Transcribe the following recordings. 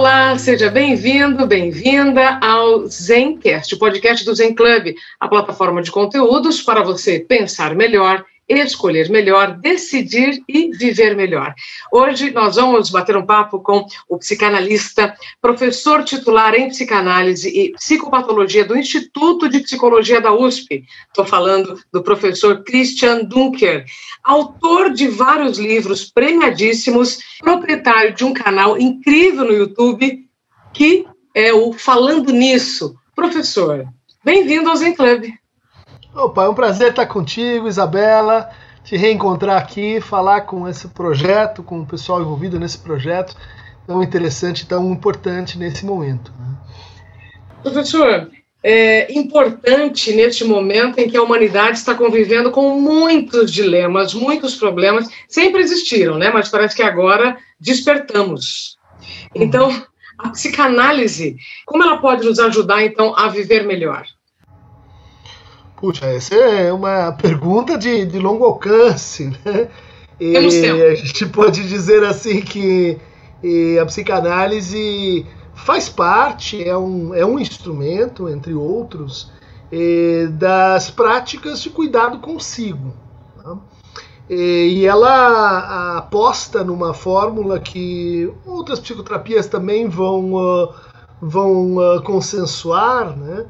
Olá, seja bem-vindo, bem-vinda ao Zencast, o podcast do Zen Club, a plataforma de conteúdos para você pensar melhor, escolher melhor, decidir e viver melhor. Hoje nós vamos bater um papo com o psicanalista, professor titular em psicanálise e psicopatologia do Instituto de Psicologia da USP. Estou falando do professor Christian Dunker, autor de vários livros premiadíssimos, proprietário de um canal incrível no YouTube que é o Falando Nisso. Professor, bem-vindo ao Zen Club. Opa, é um prazer estar contigo, Isabela, te reencontrar aqui, falar com esse projeto, com o pessoal envolvido nesse projeto tão interessante, tão importante nesse momento. Né? Professor, é importante neste momento em que a humanidade está convivendo com muitos dilemas, muitos problemas, sempre existiram, né? Mas parece que agora despertamos. Então, a psicanálise, como ela pode nos ajudar então a viver melhor? Puxa, essa é uma pergunta de, de longo alcance, né? E a gente pode dizer assim que a psicanálise faz parte, é um, é um instrumento, entre outros, das práticas de cuidado consigo. Tá? E ela aposta numa fórmula que outras psicoterapias também vão, vão consensuar, né?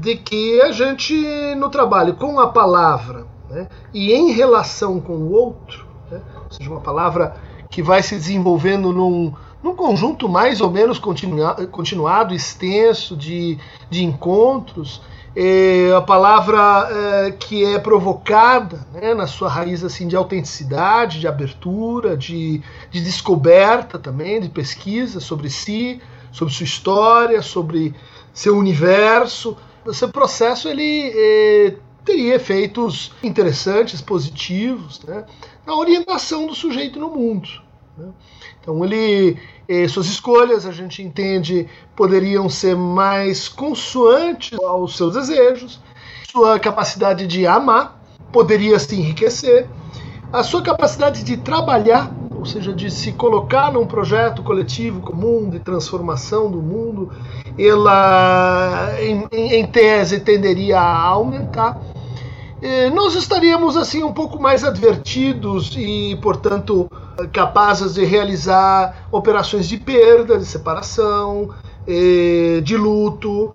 De que a gente, no trabalho com a palavra né, e em relação com o outro, né, ou seja, uma palavra que vai se desenvolvendo num, num conjunto mais ou menos continua, continuado, extenso de, de encontros, é, a palavra é, que é provocada né, na sua raiz assim de autenticidade, de abertura, de, de descoberta também, de pesquisa sobre si, sobre sua história, sobre seu universo. Esse processo ele eh, teria efeitos interessantes, positivos, né, na orientação do sujeito no mundo. Né. Então ele, eh, suas escolhas a gente entende poderiam ser mais consoantes aos seus desejos, sua capacidade de amar poderia se enriquecer, a sua capacidade de trabalhar ou seja, de se colocar num projeto coletivo comum de transformação do mundo, ela, em, em tese, tenderia a aumentar. Nós estaríamos assim um pouco mais advertidos e, portanto, capazes de realizar operações de perda, de separação, de luto.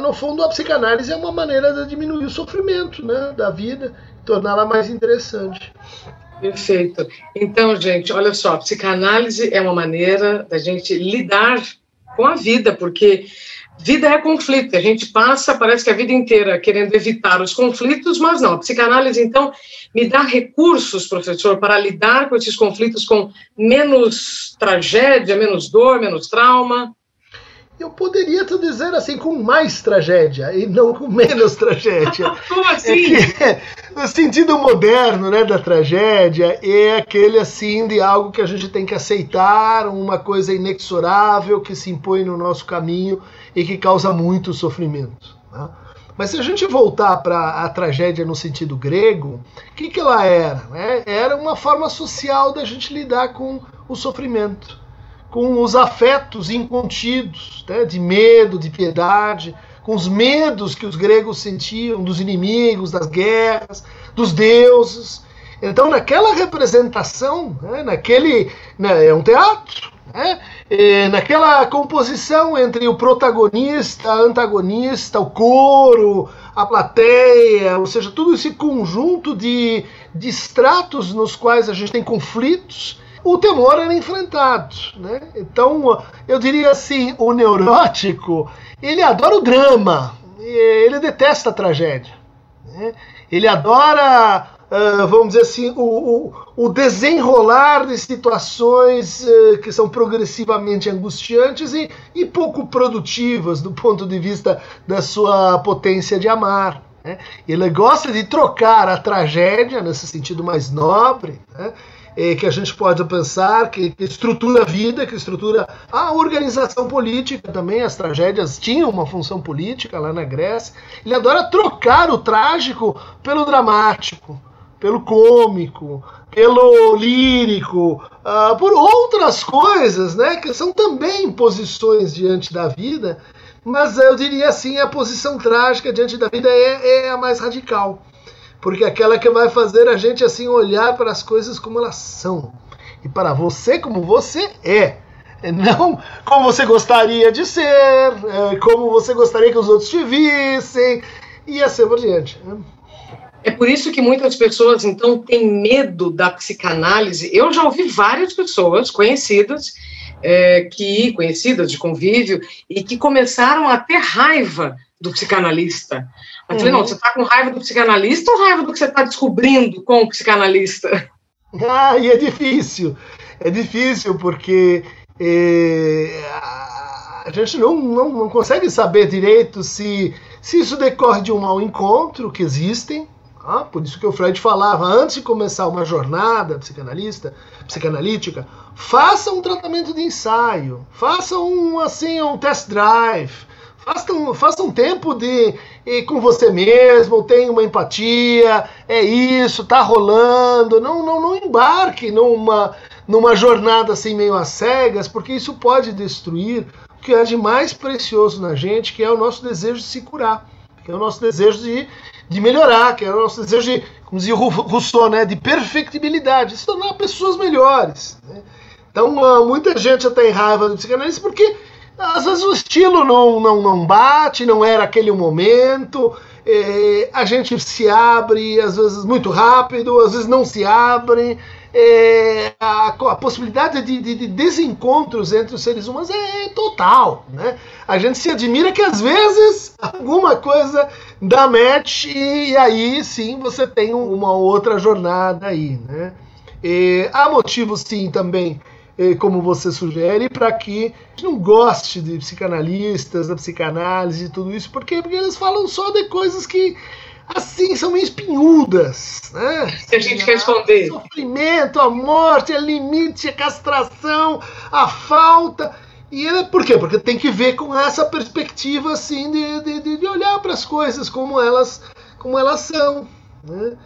No fundo, a psicanálise é uma maneira de diminuir o sofrimento né, da vida, torná-la mais interessante. Perfeito. Então, gente, olha só, psicanálise é uma maneira da gente lidar com a vida, porque vida é conflito. A gente passa, parece que a vida inteira querendo evitar os conflitos, mas não. A psicanálise, então, me dá recursos, professor, para lidar com esses conflitos com menos tragédia, menos dor, menos trauma eu poderia te dizer assim, com mais tragédia e não com menos tragédia. Como assim? É que, no sentido moderno né, da tragédia, é aquele assim de algo que a gente tem que aceitar, uma coisa inexorável que se impõe no nosso caminho e que causa muito sofrimento. Né? Mas se a gente voltar para a tragédia no sentido grego, o que, que ela era? Né? Era uma forma social da gente lidar com o sofrimento com os afetos incontidos, né, de medo, de piedade, com os medos que os gregos sentiam dos inimigos, das guerras, dos deuses. Então, naquela representação, né, naquele. Né, é um teatro, né, naquela composição entre o protagonista, a antagonista, o coro, a plateia, ou seja, todo esse conjunto de, de estratos nos quais a gente tem conflitos o temor era enfrentado. Né? Então, eu diria assim, o neurótico, ele adora o drama, ele detesta a tragédia. Né? Ele adora, uh, vamos dizer assim, o, o, o, desenrolar de situações uh, que são progressivamente angustiantes e, e pouco produtivas do ponto de vista da sua potência de amar. Né? Ele gosta de trocar a tragédia, nesse sentido mais nobre, né? Que a gente pode pensar, que, que, estrutura a vida, que estrutura a organização política também. As tragédias tinham uma função política lá na Grécia. Ele adora trocar o trágico pelo dramático, pelo cômico, pelo lírico, uh, por outras coisas, né, que são também posições diante da vida mas eu diria assim, a posição trágica diante da vida é, é a mais radical. Porque é aquela que vai fazer a gente assim olhar para as coisas como elas são. E para você como você é. Não como você gostaria de ser, é, como você gostaria que os outros te vissem, e assim por diante. Né? É por isso que muitas pessoas, então, têm medo da psicanálise. Eu já ouvi várias pessoas conhecidas é, que conhecidas de convívio e que começaram a ter raiva do psicanalista. Eu falei, não, uhum. você está com raiva do psicanalista ou raiva do que você está descobrindo com o psicanalista? Ah, e é difícil. É difícil porque é, a gente não, não, não consegue saber direito se, se isso decorre de um mau encontro, que existem, ah, por isso que o Freud falava, antes de começar uma jornada psicanalista, psicanalítica, faça um tratamento de ensaio, faça um assim um test drive, faça um, faça um tempo de ir com você mesmo, tenha uma empatia, é isso, tá rolando, não, não, não embarque numa, numa jornada assim meio às cegas, porque isso pode destruir o que é de mais precioso na gente, que é o nosso desejo de se curar, que é o nosso desejo de de melhorar, que é o nosso desejo de, como dizia Rousseau, né, de perfectibilidade, se tornar pessoas melhores. Né? Então, ah, muita gente já tem raiva do psicanalista porque às vezes o estilo não, não, não bate, não era aquele momento, é, a gente se abre, às vezes muito rápido, às vezes não se abre é, a, a, possibilidade de, de, de, desencontros entre os seres humanos é, total. Né? A gente se admira que às vezes alguma coisa dá match e, e aí sim você tem uma outra jornada aí. Né? Há motivos sim também como você sugere, para que não goste de psicanalistas, da psicanálise e tudo isso, porque, porque eles falam só de coisas que assim, são meio espinhudas, né? Se a gente quer esconder. O sofrimento, a morte, a limite, a castração, a falta. E ele, por quê? Porque tem que ver com essa perspectiva assim de, de, de olhar para as coisas como elas, como elas são. Né?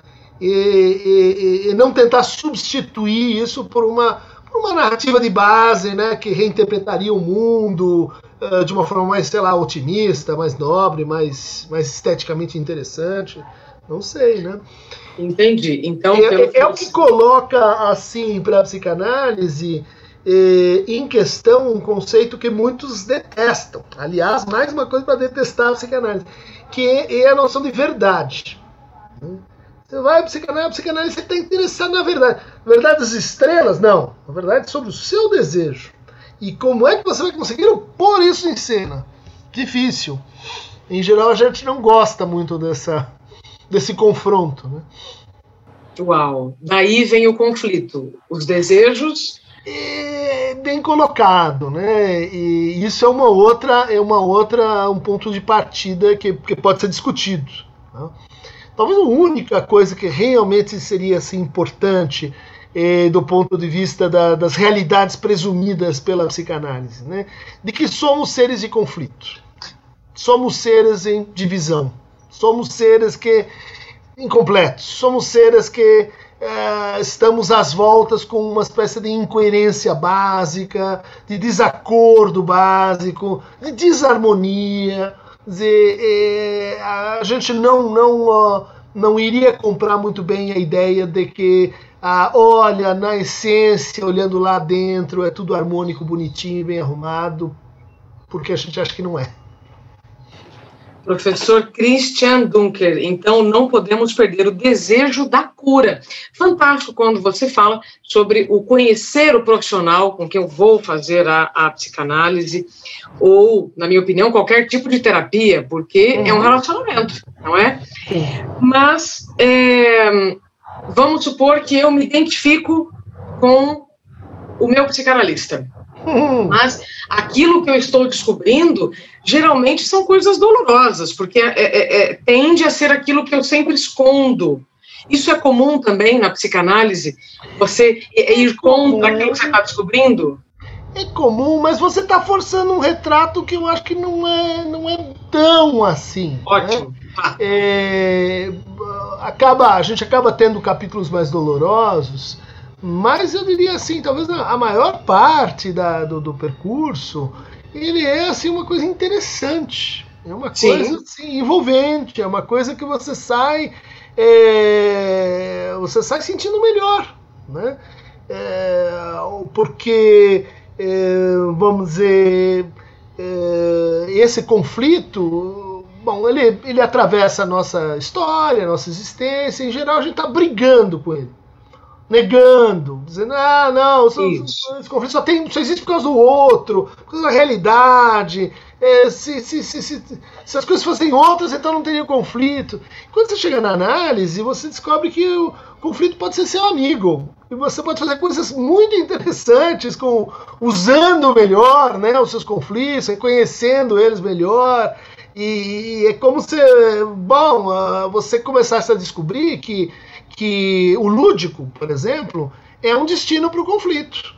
E, e, e, não tentar substituir isso por uma, uma narrativa de base né, que reinterpretaria o mundo, uh, de uma forma mais, sei lá, otimista, mais nobre, mais, mais esteticamente interessante. Não sei, né? Entendi. Então, é, é, é o que coloca, assim, para a psicanálise eh, em questão um conceito que muitos detestam. Aliás, mais uma coisa para detestar a psicanálise, que é, a noção de verdade. Você vai para psicanálise, psicanálise você está interessado na verdade. Verdade das estrelas? Não. Na verdade, sobre o seu desejo. E como é que você vai conseguir pôr isso em cena? Difícil. Em geral, a gente não gosta muito dessa, desse confronto. Né? Uau! Daí vem o conflito. Os desejos. É bem colocado, né? E isso é uma outra, é uma outra, um ponto de partida que, que pode ser discutido. Né? Talvez a única coisa que realmente seria assim, importante eh, do ponto de vista da, das realidades presumidas pela psicanálise, né? de que somos seres de conflito, somos seres em divisão, somos seres que incompletos, somos seres que eh, estamos às voltas com uma espécie de incoerência básica, de desacordo básico, de desarmonia. Dizer, eh, a gente não, não, não iria comprar muito bem a ideia de que ah, olha, na essência, olhando lá dentro, é tudo harmônico, bonitinho, bem arrumado, porque a gente acha que não é. Professor Christian Dunker. Então, não podemos perder o desejo da cura. Fantástico quando você fala sobre o conhecer o profissional com quem eu vou fazer a, a psicanálise, ou, na minha opinião, qualquer tipo de terapia, porque uhum. é um uhum. relacionamento, não é? Sim. Mas, é, vamos supor que eu me identifico com o meu psicanalista. Mas aquilo que eu estou descobrindo geralmente são coisas dolorosas, porque é, é, é, tende a ser aquilo que eu sempre escondo. Isso é comum também na psicanálise? Você ir contra aquilo que você está descobrindo? É comum, mas você está forçando um retrato que eu acho que não é, não é tão assim. Né? Ótimo. Né? É, acaba, a gente acaba tendo capítulos mais dolorosos, mas eu diria assim, talvez a maior parte da, do, do percurso ele é assim uma coisa interessante. É uma Sim. coisa assim, envolvente, é uma coisa que você sai é, você sai sentindo melhor, né? É, porque é, vamos dizer é, esse conflito, bom, ele, ele atravessa a nossa história, a nossa existência. Em geral, a gente está brigando com ele negando, dizendo, ah, não, esse conflito só, tem, só existe por causa do outro, por causa da realidade. É, se, se, se, se, se as coisas fossem outras, então não teria conflito. Quando você chega na análise, você descobre que o conflito pode ser seu amigo. E você pode fazer coisas muito interessantes com usando melhor né, os seus conflitos, reconhecendo eles melhor. E, e é como se, bom, ah, você começasse a descobrir que que o lúdico, por exemplo, é um destino para o conflito.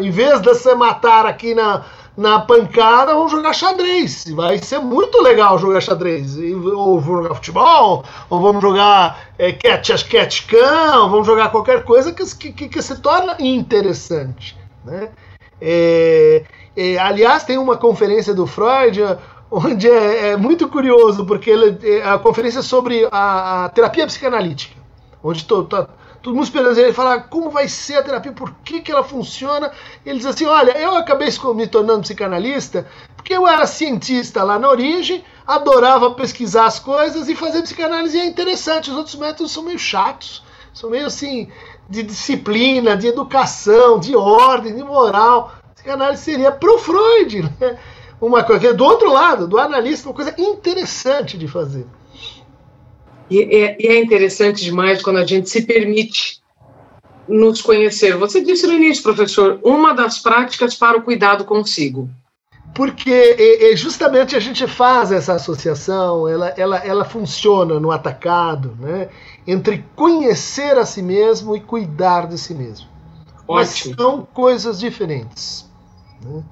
Em vez de você matar aqui na, na pancada, vamos jogar xadrez. Vai ser muito legal jogar xadrez. Ou vamos jogar futebol, ou vamos jogar é, catch catch cão, vamos jogar qualquer coisa que, que, que se torna interessante. Né? É, é, aliás, tem uma conferência do Freud onde é, é muito curioso, porque ele, é a conferência é sobre a, a terapia psicanalítica onde tô, tá, todo mundo esperando ele falar como vai ser a terapia, por que, que ela funciona. Ele diz assim: olha, eu acabei me tornando psicanalista porque eu era cientista lá na origem, adorava pesquisar as coisas e fazer psicanálise é interessante. Os outros métodos são meio chatos, são meio assim de disciplina, de educação, de ordem, de moral. Psicanálise seria pro Freud, né? Uma coisa do outro lado, do analista, uma coisa interessante de fazer. E é, e é interessante demais quando a gente se permite nos conhecer. Você disse no início, professor, uma das práticas para o cuidado consigo. Porque justamente a gente faz essa associação, ela, ela, ela funciona no atacado, né? entre conhecer a si mesmo e cuidar de si mesmo. Ótimo. Mas são coisas diferentes. Né?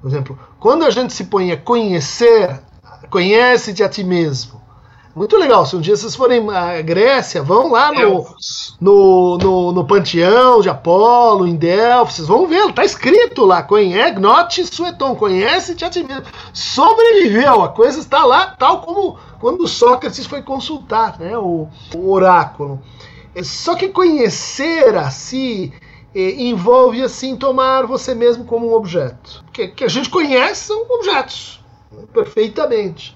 Por exemplo, quando a gente se põe a conhecer, conhece-te a ti mesmo, muito legal. Se um dia vocês forem à Grécia, vão lá no, no, no, no, panteão de Apolo, em Delphi, vocês vão ver, tá escrito lá, conhece, note sueton, conhece-te a ti mesmo. Sobreviveu, a coisa está lá, tal como quando Sócrates foi consultar né, o, o oráculo. É, só que conhecer a si é, envolve, assim, tomar você mesmo como um objeto. Que, que a gente conhece são objetos, né, perfeitamente.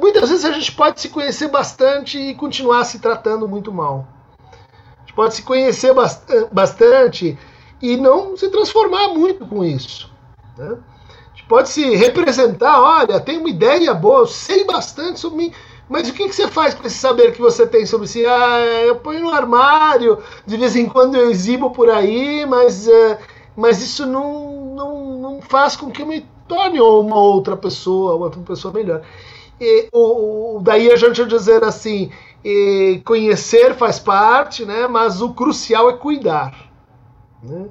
Muitas vezes a gente pode se conhecer bastante e continuar se tratando muito mal. A gente pode se conhecer eh, bastante e não se transformar muito com isso. Né? A gente pode se representar, olha, tem uma ideia boa, eu sei bastante sobre mim, mas o que, que você faz com esse saber que você tem sobre si? Ah, eu ponho no armário, de vez em quando eu exibo por aí, mas, uh, mas isso não, não, não faz com que eu me torne uma outra pessoa, outra pessoa melhor. E, o, daí a gente dizer assim, conhecer faz parte, né? Mas o crucial é cuidar, né?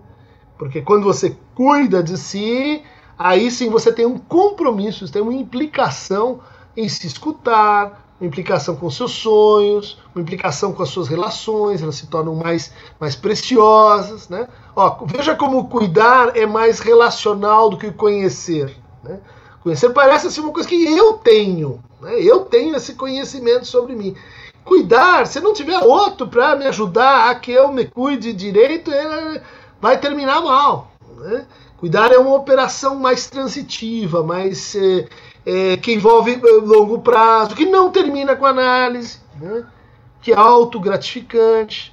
Porque quando você cuida de si, aí sim você tem um compromisso, tem uma implicação em se escutar, uma implicação com seus sonhos, uma implicação com as suas relações, elas se tornam mais, mais preciosas, né? Ó, veja como cuidar é mais relacional do que conhecer, né? Conhecer parece assim uma coisa que eu tenho. Né? Eu tenho esse conhecimento sobre mim. Cuidar, se não tiver outro para me ajudar a que eu me cuide direito, vai terminar mal. Né? Cuidar é uma operação mais transitiva, mais é, é, que envolve é, longo prazo, que não termina com análise, né? que é autogratificante.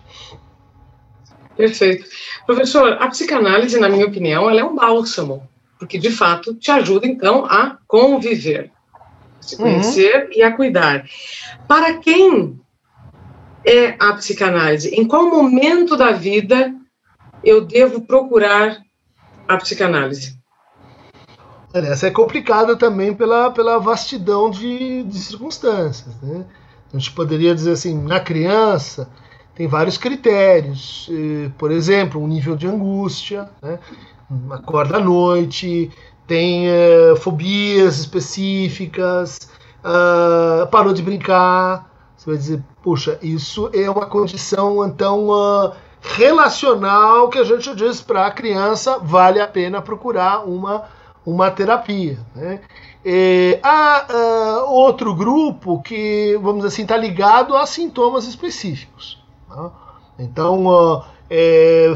Perfeito. Professor, a psicanálise, na minha opinião, ela é um bálsamo, porque de fato te ajuda então a conviver, a se conhecer uhum. e a cuidar. Para quem é a psicanálise? Em qual momento da vida eu devo procurar a psicanálise? Essa é complicada também pela, pela vastidão de, de circunstâncias. Né? A gente poderia dizer assim, na criança tem vários critérios. Por exemplo, um nível de angústia, né? Acorda à noite, tem uh, fobias específicas, uh, parou de brincar. Você vai dizer, puxa, isso é uma condição então uh, relacional que a gente diz para a criança vale a pena procurar uma, uma terapia. Né? E, há uh, outro grupo que, vamos dizer assim, está ligado a sintomas específicos. Tá? Então, é,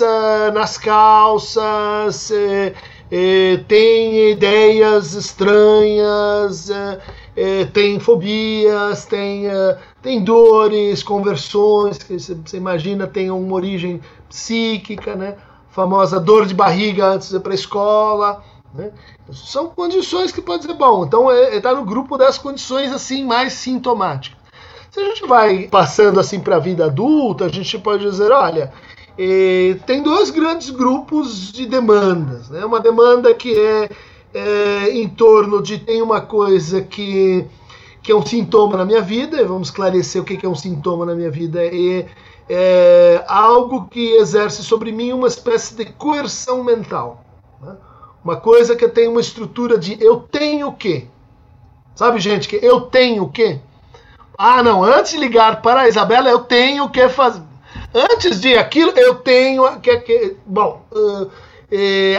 uh, nas calças, é, é, tem ideias estranhas, é, tem fobias, tem, tem dores, conversões, que você imagina tem uma origem psíquica, né? famosa dor de barriga antes de ir para a escola. Né? São condições que pode ser bom. Então está no grupo das condições assim mais sintomáticas. Se a gente vai passando assim para a vida adulta, a gente pode dizer, olha, eh, tem dois grandes grupos de demandas. Né? Uma demanda que é, é, em torno de tem uma coisa que, que é um sintoma na minha vida, vamos esclarecer o que é um sintoma na minha vida, é, é algo que exerce sobre mim uma espécie de coerção mental. Né? Uma coisa que tem uma estrutura de eu tenho o quê? Sabe, gente, que eu tenho o quê? Ah, não, antes de ligar para a Isabela, eu tenho que fazer. Antes de aquilo, eu tenho que. que bom, uh,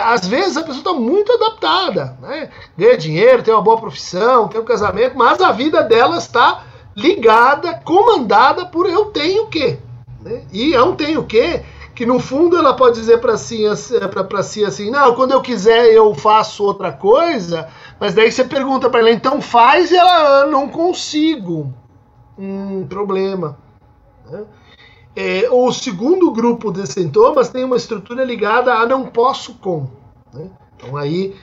às vezes a pessoa está muito adaptada, né? ganha dinheiro, tem uma boa profissão, tem um casamento, mas a vida dela está ligada, comandada por eu tenho que. Né? E eu tenho que, que no fundo ela pode dizer para si, si assim: não, quando eu quiser eu faço outra coisa, mas daí você pergunta para ela, então faz e ela, não consigo um problema. Né? É, o segundo grupo de sintomas tem uma estrutura ligada a não posso com. Né? Então aí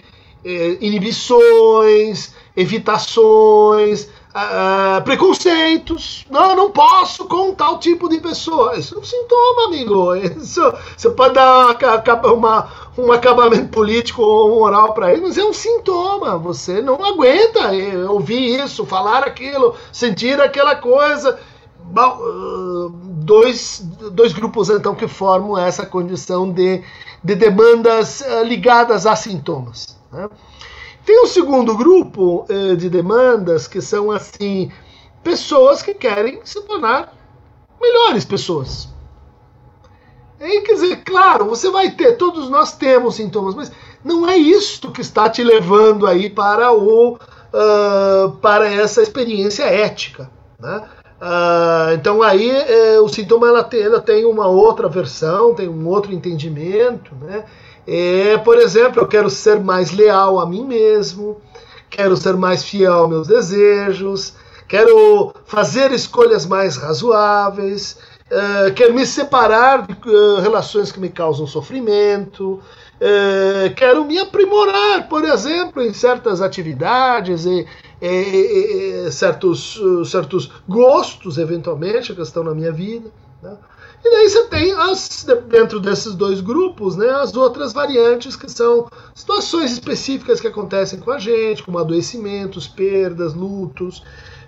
é, inibições, evitações, uh, preconceitos. Não, não posso com tal tipo de pessoa. Isso é um sintoma, amigo. Isso, você pode dar uma, uma, um acabamento político ou moral para ele, mas é um sintoma. Você não aguenta ouvir isso, falar aquilo, sentir aquela coisa. Bom, uh, dois, dois grupos então que formam essa condição de, de demandas ligadas a sintomas. Né? Tem um segundo grupo uh, de demandas que são assim pessoas que querem se tornar melhores pessoas. E, quer dizer, claro, você vai ter, todos nós temos sintomas, mas não é isto que está te levando aí para o uh, para essa experiência ética, né? Uh, então aí uh, o sintoma ela tem, ela tem uma outra versão, tem um outro entendimento, né? É, por exemplo, eu quero ser mais leal a mim mesmo, quero ser mais fiel aos meus desejos, quero fazer escolhas mais razoáveis, uh, quero me separar de uh, relações que me causam sofrimento, uh, quero me aprimorar, por exemplo, em certas atividades e, e, e certos, certos gostos, eventualmente, que estão na minha vida. Né? E daí você tem, as, dentro desses dois grupos, né, as outras variantes que são situações específicas que acontecem com a gente, como adoecimentos, perdas, lutos,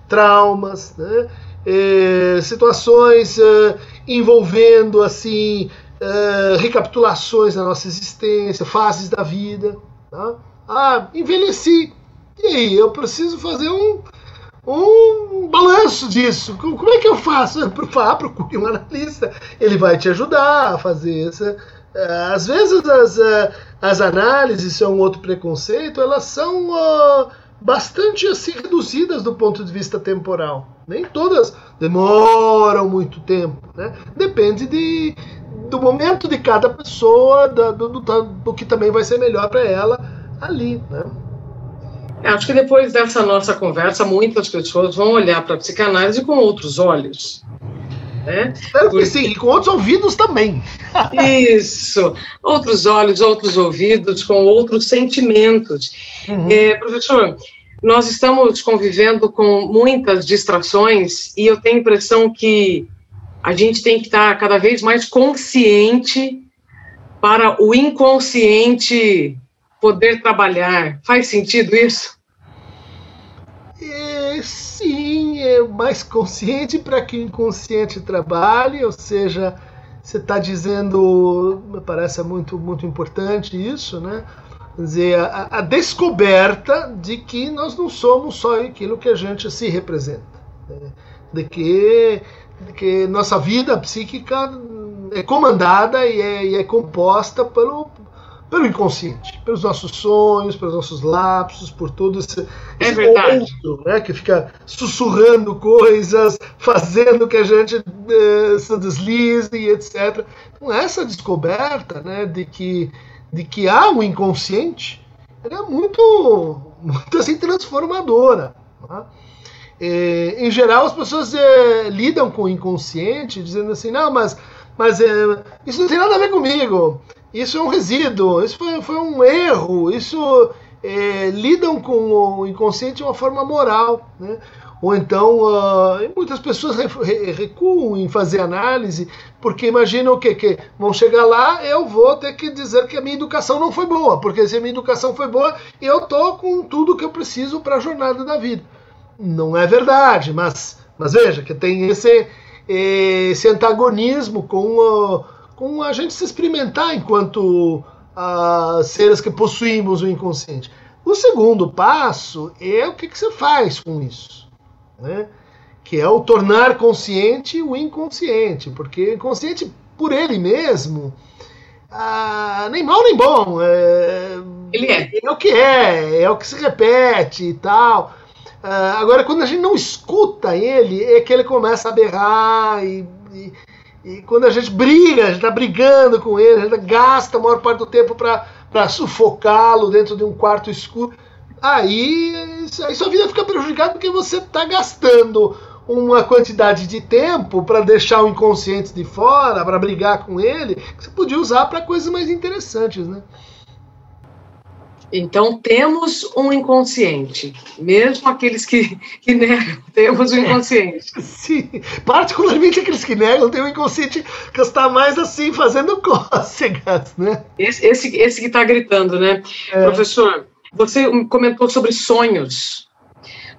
traumas, né? é, situações é, envolvendo assim é, recapitulações da nossa existência, fases da vida. Tá? Ah, envelheci. E aí, eu preciso fazer um, um balanço disso. Como é que eu faço? Ah, procure um analista. Ele vai te ajudar a fazer essa. Às vezes as, as análises, isso é um outro preconceito, elas são bastante assim reduzidas do ponto de vista temporal. Nem todas demoram muito tempo, né? Depende de, do momento de cada pessoa, do, do, do, do que também vai ser melhor para ela ali, né? É, acho que depois dessa nossa conversa, muitas pessoas vão olhar para a psicanálise com outros olhos. Né? Espero que sim, e com outros ouvidos também. Isso, outros olhos, outros ouvidos, com outros sentimentos. Uhum. É, professor, nós estamos convivendo com muitas distrações e eu tenho a impressão que a gente tem que estar cada vez mais consciente para o inconsciente poder trabalhar. Faz sentido isso? É, sim, é mais consciente para que o inconsciente trabalhe, ou seja, você está dizendo, me parece muito, muito importante isso, né? Quer dizer, a, a, descoberta de que nós não somos só aquilo que a gente se representa. Né? De, que, de que nossa vida psíquica é comandada e é, e é composta pelo, pelo inconsciente, pelos nossos sonhos, pelos nossos lapsos, por todo esse, é verdade. né, que fica sussurrando coisas, fazendo que a gente uh, se deslize e etc. Então, essa descoberta né, de, que, de que há um inconsciente é muito, muito assim, transformadora. Né? E, em geral, as pessoas é, lidam com o inconsciente dizendo assim: não, mas, mas é, isso não tem nada a ver comigo isso é um resíduo, isso foi, foi um erro, isso é, lidam com o inconsciente de uma forma moral, né? Ou então, uh, muitas pessoas recuam em fazer análise, porque imaginam o quê? Que vão chegar lá, eu vou ter que dizer que a minha educação não foi boa, porque se a minha educação foi boa, eu tô com tudo que eu preciso para a jornada da vida. Não é verdade, mas, mas veja que tem esse, esse antagonismo com uh, com a gente se experimentar enquanto uh, seres que possuímos o inconsciente. O segundo passo é o que, que você faz com isso, né? que é o tornar consciente o inconsciente, porque o inconsciente por ele mesmo, ah, nem mal nem bom, é, ele é. é o que é, é o que se repete e tal. Ah, agora, quando a gente não escuta ele, é que ele começa a berrar e, e, e quando a gente briga, a gente está brigando com ele, a gente gasta a maior parte do tempo para sufocá-lo dentro de um quarto escuro, aí, aí sua vida fica prejudicada porque você está gastando uma quantidade de tempo para deixar o inconsciente de fora, para brigar com ele, que você podia usar para coisas mais interessantes, né? Então, temos um inconsciente, mesmo aqueles que, que negam, temos um inconsciente. Sim, particularmente aqueles que negam, tem um inconsciente que está mais assim, fazendo cócegas, né? Esse, esse, esse que está gritando, né? É. Professor, você comentou sobre sonhos.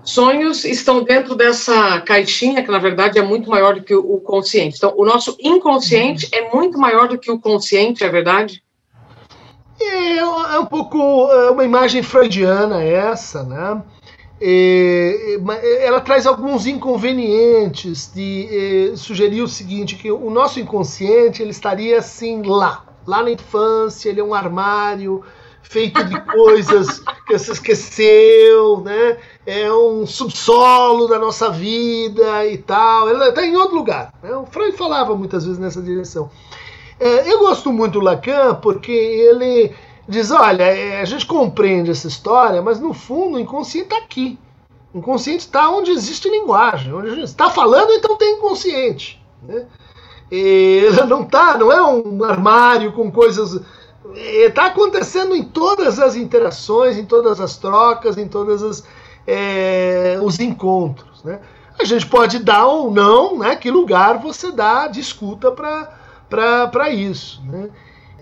Sonhos estão dentro dessa caixinha, que na verdade é muito maior do que o consciente. Então, o nosso inconsciente uhum. é muito maior do que o consciente, é verdade? É, é um pouco é uma imagem freudiana essa, né? É, ela traz alguns inconvenientes de é, sugerir o seguinte, que o nosso inconsciente ele estaria assim lá, lá na infância, ele é um armário feito de coisas que você esqueceu, né? É um subsolo da nossa vida e tal. Ele está em outro lugar. Né? O Freud falava muitas vezes nessa direção. É, eu gosto muito do Lacan porque ele diz: olha, é, a gente compreende essa história, mas no fundo o inconsciente está aqui. O inconsciente está onde existe linguagem. Onde está falando, então tem inconsciente. Né? Ele não tá, não é um armário com coisas. Está acontecendo em todas as interações, em todas as trocas, em todos é, os encontros. Né? A gente pode dar ou não, né, que lugar você dá de escuta para para isso. Né?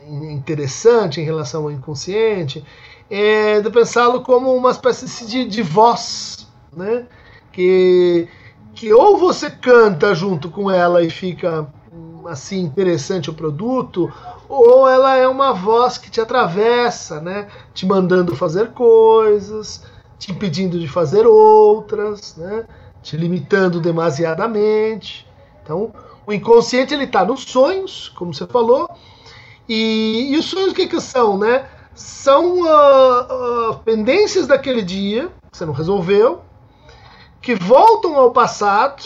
Interessante em relação ao inconsciente é de pensá-lo como uma espécie de, de voz, né? que, que ou você canta junto com ela e fica assim interessante o produto, ou ela é uma voz que te atravessa, né? te mandando fazer coisas, te impedindo de fazer outras, né? te limitando demasiadamente. Então, o inconsciente ele está nos sonhos, como você falou, e, e os sonhos o que, que são, né? São uh, uh, pendências daquele dia que você não resolveu, que voltam ao passado,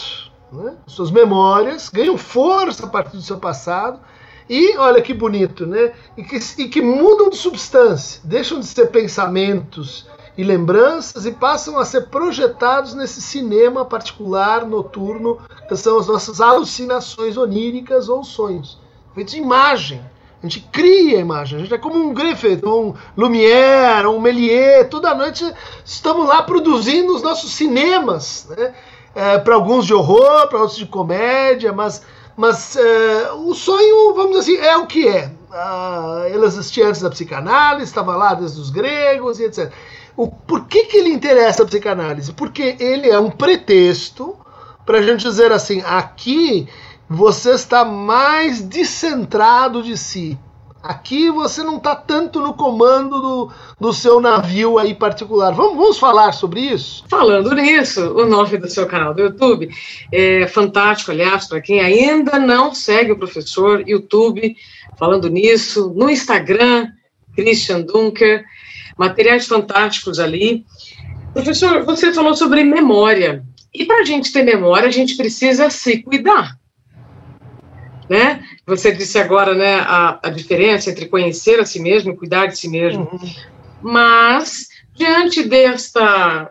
né? suas memórias, ganham força a partir do seu passado, E olha que bonito, né? E que, e que mudam de substância, deixam de ser pensamentos e lembranças e passam a ser projetados nesse cinema particular noturno, que são as nossas alucinações oníricas ou sonhos. Feitos de imagem. A gente cria a imagem. A gente é como um Griffith, um Lumière, um Méliès. Toda noite estamos lá produzindo os nossos cinemas. Né? É, para alguns de horror, para outros de comédia, mas, mas é, o sonho, vamos dizer assim, é o que é. Ah, ele existia antes da psicanálise, estava lá desde os gregos e etc. O, por que, que ele interessa a psicanálise? Porque ele é um pretexto para a gente dizer assim: aqui você está mais descentrado de si. Aqui você não está tanto no comando do, do seu navio aí particular. Vamos, vamos falar sobre isso? Falando nisso, o nome do seu canal do YouTube é fantástico, aliás, para quem ainda não segue o professor, YouTube, falando nisso, no Instagram, Christian Dunker, materiais fantásticos ali. Professor, você falou sobre memória. E para a gente ter memória, a gente precisa se cuidar né? Você disse agora, né, a, a diferença entre conhecer a si mesmo e cuidar de si mesmo. Uhum. Mas diante desta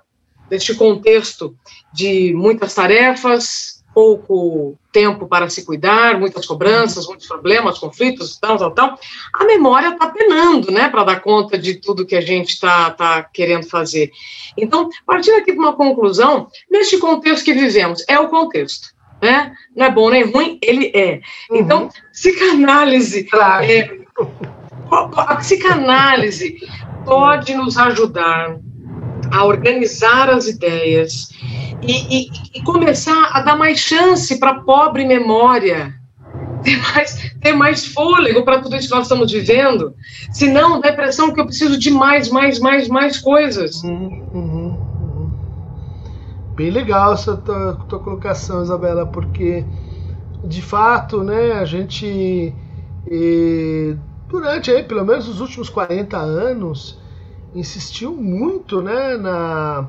deste contexto de muitas tarefas, pouco tempo para se cuidar, muitas cobranças, muitos problemas, conflitos, tal, tal, tal, a memória está penando, né, para dar conta de tudo que a gente está tá querendo fazer. Então, partindo aqui de uma conclusão, neste contexto que vivemos, é o contexto né? Não é bom nem ruim, ele é. Uhum. Então, psicanálise. Claro. É, a psicanálise pode nos ajudar a organizar as ideias e, e, e começar a dar mais chance para a pobre memória ter mais, ter mais fôlego para tudo isso que nós estamos vivendo. Senão, dá a impressão que eu preciso de mais, mais, mais, mais coisas. Uhum, uhum. Bem legal essa tua, tua colocação, Isabela, porque de fato, né, a gente e, durante aí, pelo menos os últimos 40 anos insistiu muito, né, na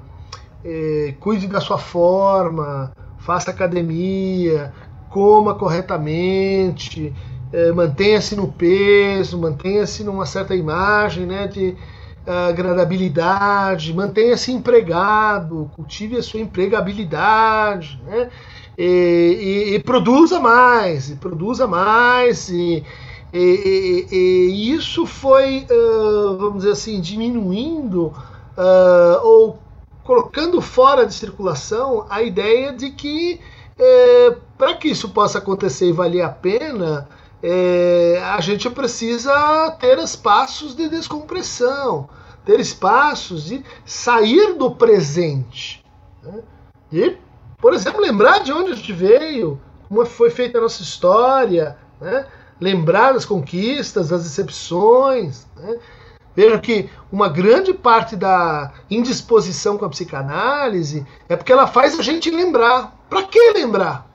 eh, cuide da sua forma, faça academia, coma corretamente, eh, mantenha-se no peso, mantenha-se numa certa imagem, né, de agradabilidade, mantenha-se empregado, cultive a sua empregabilidade, né? E, e, e produza mais, e produza mais, e, e isso foi, uh, vamos dizer assim, diminuindo uh, ou colocando fora de circulação a ideia de que uh, para que isso possa acontecer e valer a pena, é, a gente precisa ter espaços de descompressão, ter espaços de sair do presente. Né? E, por exemplo, lembrar de onde a gente veio, como foi feita a nossa história, né? lembrar das conquistas, das decepções. Né? Veja que uma grande parte da indisposição com a psicanálise é porque ela faz a gente lembrar. Para que lembrar?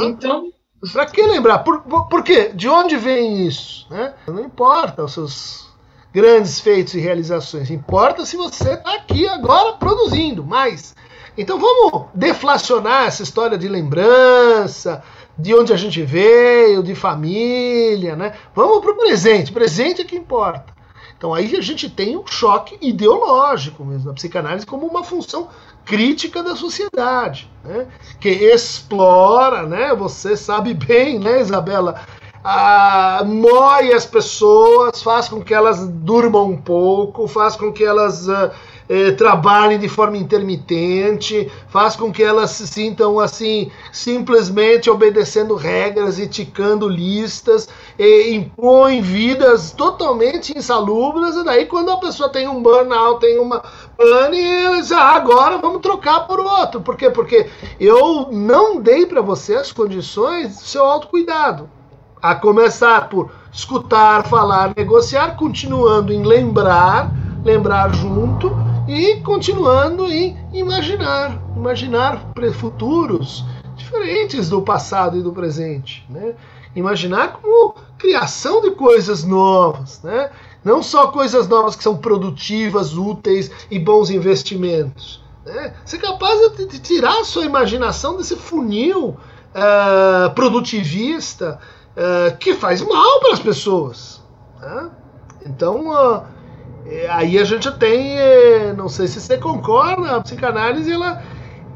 Então, para que lembrar? Por, por, por, quê? De onde vem isso? Né? Não importa os seus grandes feitos e realizações. Importa se você está aqui agora produzindo mais. Então vamos deflacionar essa história de lembrança, de onde a gente veio, de família, né? Vamos para o presente. Presente é que importa. Então aí a gente tem um choque ideológico mesmo, na psicanálise como uma função crítica da sociedade, né? que explora, né? Você sabe bem, né, Isabela, ah, moe as pessoas, faz com que elas durmam um pouco, faz com que elas ah, eh, trabalhem de forma intermitente, faz com que elas se sintam assim, simplesmente obedecendo regras e ticando listas, e impõe vidas totalmente insalubres, e daí quando a pessoa tem um burnout, tem uma pane, eles, ah, agora vamos trocar por outro. Por quê? Porque eu não dei para você as condições do seu autocuidado. A começar por escutar, falar, negociar, continuando em lembrar, lembrar junto e continuando em imaginar, imaginar futuros diferentes do passado e do presente, né? Imaginar como criação de coisas novas, né? Não só coisas novas que são produtivas, úteis e bons investimentos. Né? Ser capaz de tirar a sua imaginação desse funil uh, produtivista uh, que faz mal para as pessoas. Né? Então, uh, aí a gente tem, eh, não sei se você concorda, a psicanálise ela,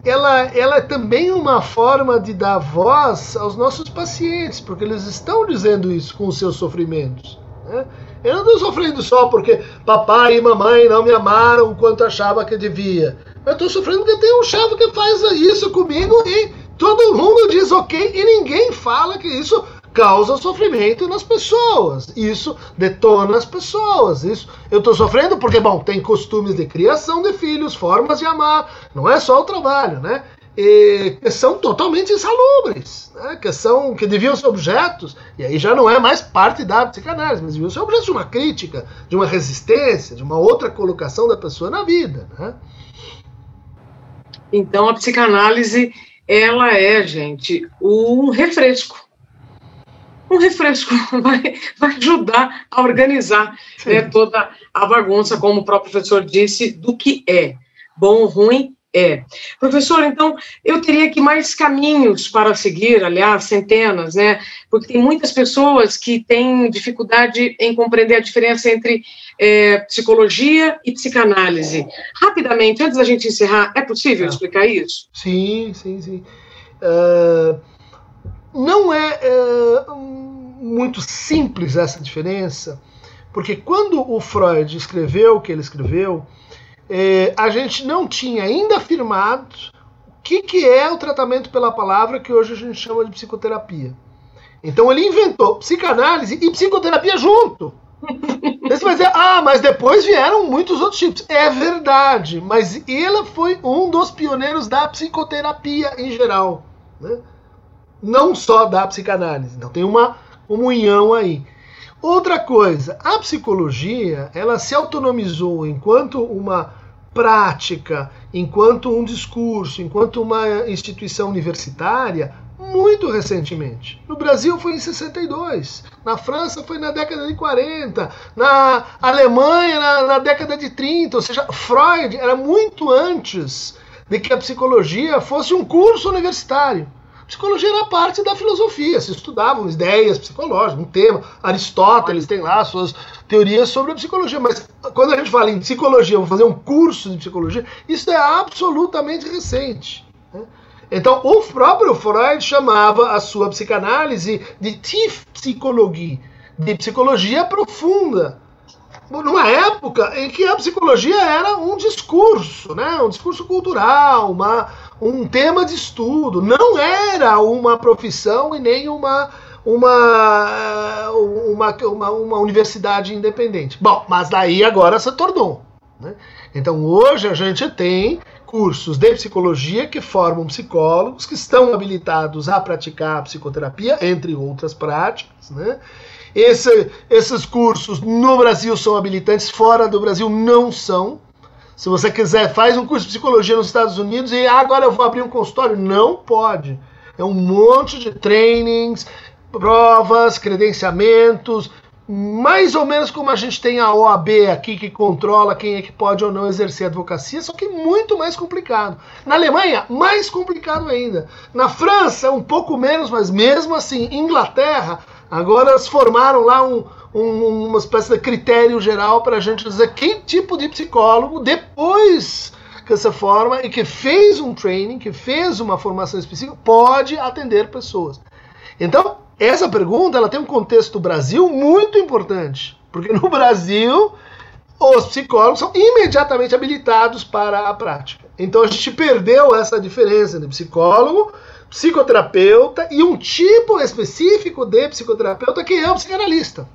ela, ela é também uma forma de dar voz aos nossos pacientes, porque eles estão dizendo isso com os seus sofrimentos. Né? Eu não estou sofrendo só porque papai e mamãe não me amaram quanto achava que devia. Eu estou sofrendo porque tem um chefe que faz isso comigo e todo mundo diz ok e ninguém fala que isso causa sofrimento nas pessoas. Isso detona as pessoas. Isso eu estou sofrendo porque, bom, tem costumes de criação de filhos, formas de amar. Não é só o trabalho, né? E, que são totalmente insalubres, né? que são que deviam ser objetos, e aí já não é mais parte da psicanálise, mas deviam ser objetos de uma crítica, de uma resistência, de uma outra colocação da pessoa na vida. Né? Então a psicanálise ela é, gente, um refresco. Um refresco vai, vai ajudar a organizar né, toda a bagunça, como o próprio professor disse, do que é bom ou ruim é. Professor, então, eu teria aqui mais caminhos para seguir, aliás, centenas, né? Porque tem muitas pessoas que têm dificuldade em compreender a diferença entre é, psicologia e psicanálise. Rapidamente, antes da gente encerrar, é possível explicar isso? Sim, sim, sim. Uh, não é uh, muito simples essa diferença, porque quando o Freud escreveu o que ele escreveu, é, a gente não tinha ainda afirmado o que, que é o tratamento pela palavra que hoje a gente chama de psicoterapia. Então ele inventou psicanálise e psicoterapia junto. Você vai dizer, ah, mas depois vieram muitos outros tipos. É verdade, mas ele foi um dos pioneiros da psicoterapia em geral. Né? Não só da psicanálise. Então tem uma comunhão aí. Outra coisa, a psicologia, ela se autonomizou enquanto uma prática, enquanto um discurso, enquanto uma instituição universitária, muito recentemente. No Brasil foi em 62, na França foi na década de 40, na Alemanha na, na década de 30, ou seja, Freud era muito antes de que a psicologia fosse um curso universitário. Psicologia era parte da filosofia, se estudavam ideias psicológicas, um tema. Aristóteles tem lá suas teorias sobre a psicologia, mas quando a gente fala em psicologia, vamos fazer um curso de psicologia, isso é absolutamente recente. Né? Então, o próprio Freud chamava a sua psicanálise de Tiefpsychologie, de psicologia profunda numa época em que a psicologia era um discurso, né? um discurso cultural, uma, um tema de estudo, não era uma profissão e nem uma, uma, uma, uma, uma universidade independente. Bom, mas daí agora se tornou. Né? Então hoje a gente tem cursos de psicologia que formam psicólogos que estão habilitados a praticar a psicoterapia, entre outras práticas, né? Esse, esses cursos no Brasil são habilitantes, fora do Brasil não são. Se você quiser, faz um curso de psicologia nos Estados Unidos e ah, agora eu vou abrir um consultório. Não pode. É um monte de trainings, provas, credenciamentos, mais ou menos como a gente tem a OAB aqui que controla quem é que pode ou não exercer advocacia, só que muito mais complicado. Na Alemanha, mais complicado ainda. Na França, um pouco menos, mas mesmo assim, Inglaterra, Agora se formaram lá um, um, uma espécie de critério geral para a gente dizer que tipo de psicólogo, depois que se forma e que fez um training, que fez uma formação específica, pode atender pessoas. Então, essa pergunta ela tem um contexto Brasil muito importante, porque no Brasil os psicólogos são imediatamente habilitados para a prática. Então a gente perdeu essa diferença de psicólogo psicoterapeuta e um tipo específico de psicoterapeuta que é o psicanalista.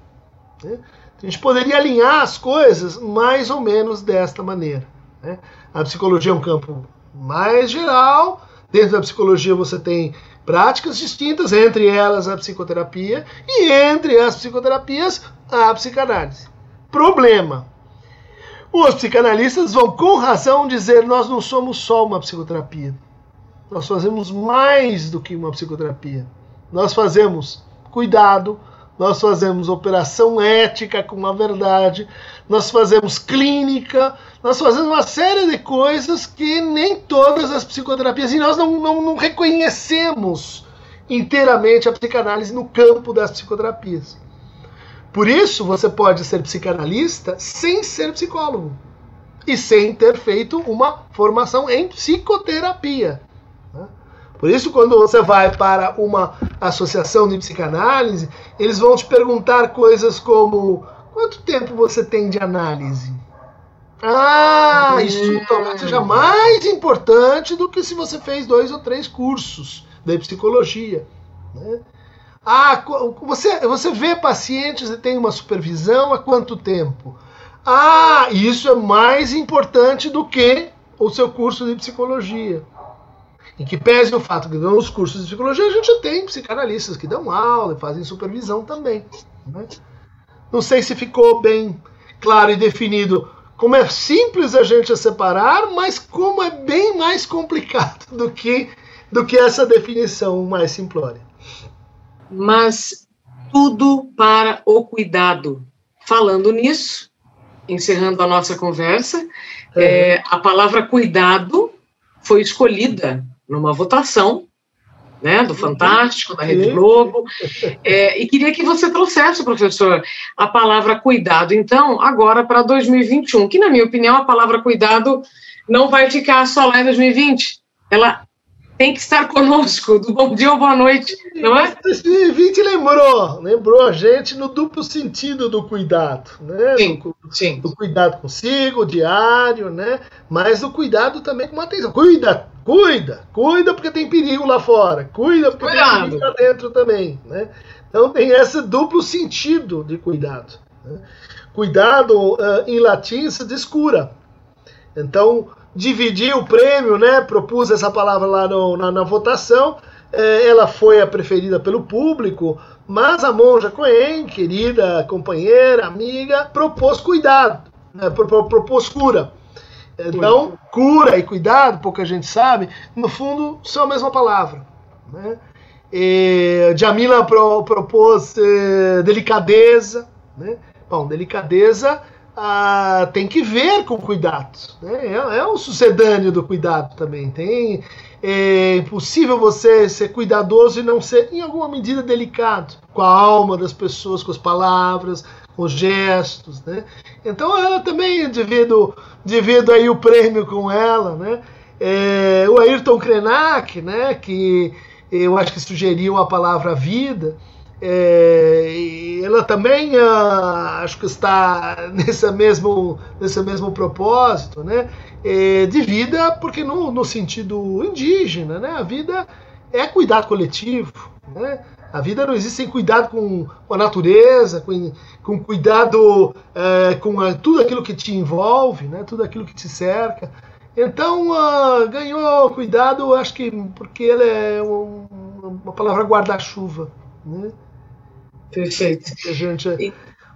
Né? A gente poderia alinhar as coisas mais ou menos desta maneira. Né? A psicologia é um campo mais geral, dentro da psicologia você tem práticas distintas, entre elas a psicoterapia, e entre as psicoterapias, a psicanálise. Problema. Os psicanalistas vão com razão dizer nós não somos só uma psicoterapia. Nós fazemos mais do que uma psicoterapia. Nós fazemos cuidado, nós fazemos operação ética com a verdade, nós fazemos clínica, nós fazemos uma série de coisas que nem todas as psicoterapias, e nós não, não, não reconhecemos inteiramente a psicanálise no campo das psicoterapias. Por isso, você pode ser psicanalista sem ser psicólogo e sem ter feito uma formação em psicoterapia. Né? Por isso, quando você vai para uma associação de psicanálise, eles vão te perguntar coisas como: quanto tempo você tem de análise? Ah, isso talvez seja mais importante do que se você fez dois ou três cursos de psicologia. Né? Ah, você, você vê pacientes e tem uma supervisão há quanto tempo? Ah, isso é mais importante do que o seu curso de psicologia. Em que pese o fato que nos cursos de psicologia a gente tem psicanalistas que dão aula e fazem supervisão também. Né? Não sei se ficou bem claro e definido como é simples a gente a separar, mas como é bem mais complicado do que, do que essa definição mais simplória. Mas tudo para o cuidado. Falando nisso, encerrando a nossa conversa, é. É, a palavra cuidado foi escolhida numa votação né, do Fantástico, da Rede Globo, é, e queria que você trouxesse, professor, a palavra cuidado, então, agora para 2021, que, na minha opinião, a palavra cuidado não vai ficar só lá em 2020, ela tem que estar conosco, do bom dia ou boa noite, não é? 2020 lembrou, lembrou a gente no duplo sentido do cuidado, né? Sim, do, sim. do cuidado consigo, diário, né? Mas do cuidado também com atenção. Cuida, cuida, cuida porque tem perigo lá fora, cuida porque Cuidado. tem perigo lá dentro também, né? Então tem esse duplo sentido de cuidado. Né? Cuidado uh, em latim se diz cura. Então dividir o prêmio, né? Propus essa palavra lá no, na, na, votação. É, ela foi a preferida pelo público, mas a monja Cohen, querida companheira, amiga, propôs cuidado, né, propôs cura. Então, cura e cuidado, pouca gente sabe, no fundo são a mesma palavra. Né? E Jamila pro, propôs eh, delicadeza. Né? Bom, delicadeza ah, tem que ver com cuidado. Né? É, é um sucedâneo do cuidado também. Tem, é impossível você ser cuidadoso e não ser, em alguma medida, delicado com a alma das pessoas, com as palavras, com os gestos. Né? Então, ela também divido, divido aí o prêmio com ela. Né? É, o Ayrton Krenak, né, que eu acho que sugeriu a palavra vida. É, ela também uh, acho que está nesse mesmo, nesse mesmo propósito né? É, de vida, porque no, no sentido indígena, né? a vida é cuidado coletivo. Né? A vida não existe sem cuidado com, com a natureza, com, com cuidado é, com a, tudo aquilo que te envolve, né? tudo aquilo que te cerca. Então, uh, ganhou cuidado, acho que porque ela é um, uma palavra guarda-chuva. Né? Perfeito. A gente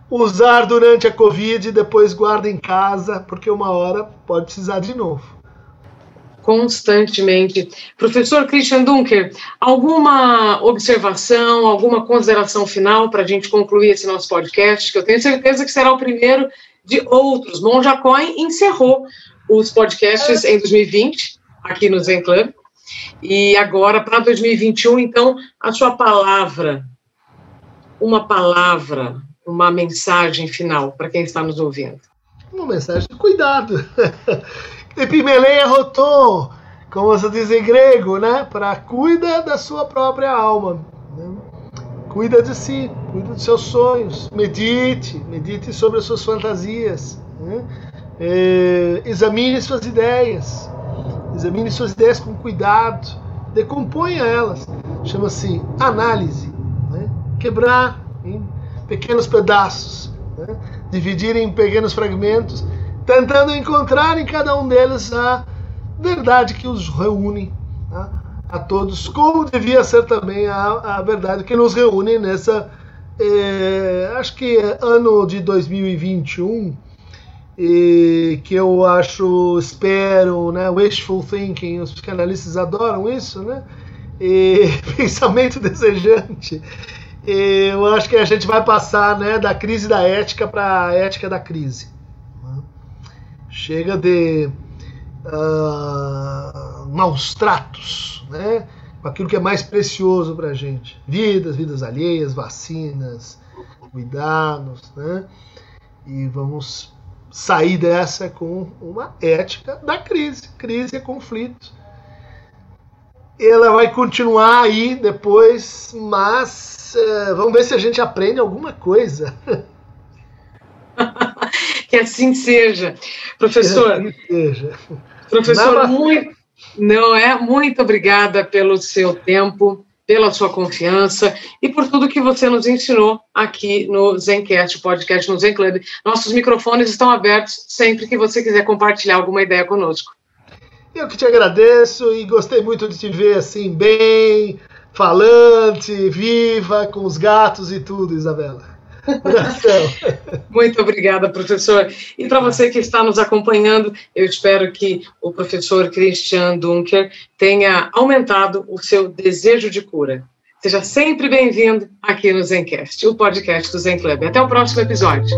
usar durante a Covid e depois guarda em casa, porque uma hora pode precisar de novo. Constantemente. Professor Christian Dunker, alguma observação, alguma consideração final para a gente concluir esse nosso podcast, que eu tenho certeza que será o primeiro de outros. Monja Coin encerrou os podcasts em 2020, aqui no Zen Club, e agora para 2021, então, a sua palavra uma palavra, uma mensagem final para quem está nos ouvindo? Uma mensagem de cuidado. Epimeleia rotou, como se diz em grego, né? Para cuida da sua própria alma. Né? Cuida de si, cuida dos seus sonhos, medite, medite sobre as suas fantasias. Né? É, examine suas ideias, examine suas ideias com cuidado, decomponha elas. Chama-se análise quebrar em pequenos pedaços, né? dividir em pequenos fragmentos, tentando encontrar em cada um deles a verdade que os reúne tá? a todos, como devia ser também a, a verdade que nos reúne nessa, é, acho que ano de 2021, e que eu acho, espero, né, wishful thinking, os psicanalistas adoram isso, né? E pensamento desejante eu acho que a gente vai passar né, da crise da ética para a ética da crise. Chega de uh, maus tratos, né? com aquilo que é mais precioso para a gente: vidas, vidas alheias, vacinas, cuidados, né? E vamos sair dessa com uma ética da crise. Crise é conflito. Ela vai continuar aí depois, mas uh, vamos ver se a gente aprende alguma coisa. que assim seja. Professor, que assim seja. professor, muito, não é? Muito obrigada pelo seu tempo, pela sua confiança e por tudo que você nos ensinou aqui no Zencast, podcast no Zen Club. Nossos microfones estão abertos sempre que você quiser compartilhar alguma ideia conosco. Eu que te agradeço e gostei muito de te ver assim, bem, falante, viva, com os gatos e tudo, Isabela. Muito obrigada, professor. E para você que está nos acompanhando, eu espero que o professor Christian Dunker tenha aumentado o seu desejo de cura. Seja sempre bem-vindo aqui no Zencast, o podcast do Zen Club. Até o próximo episódio.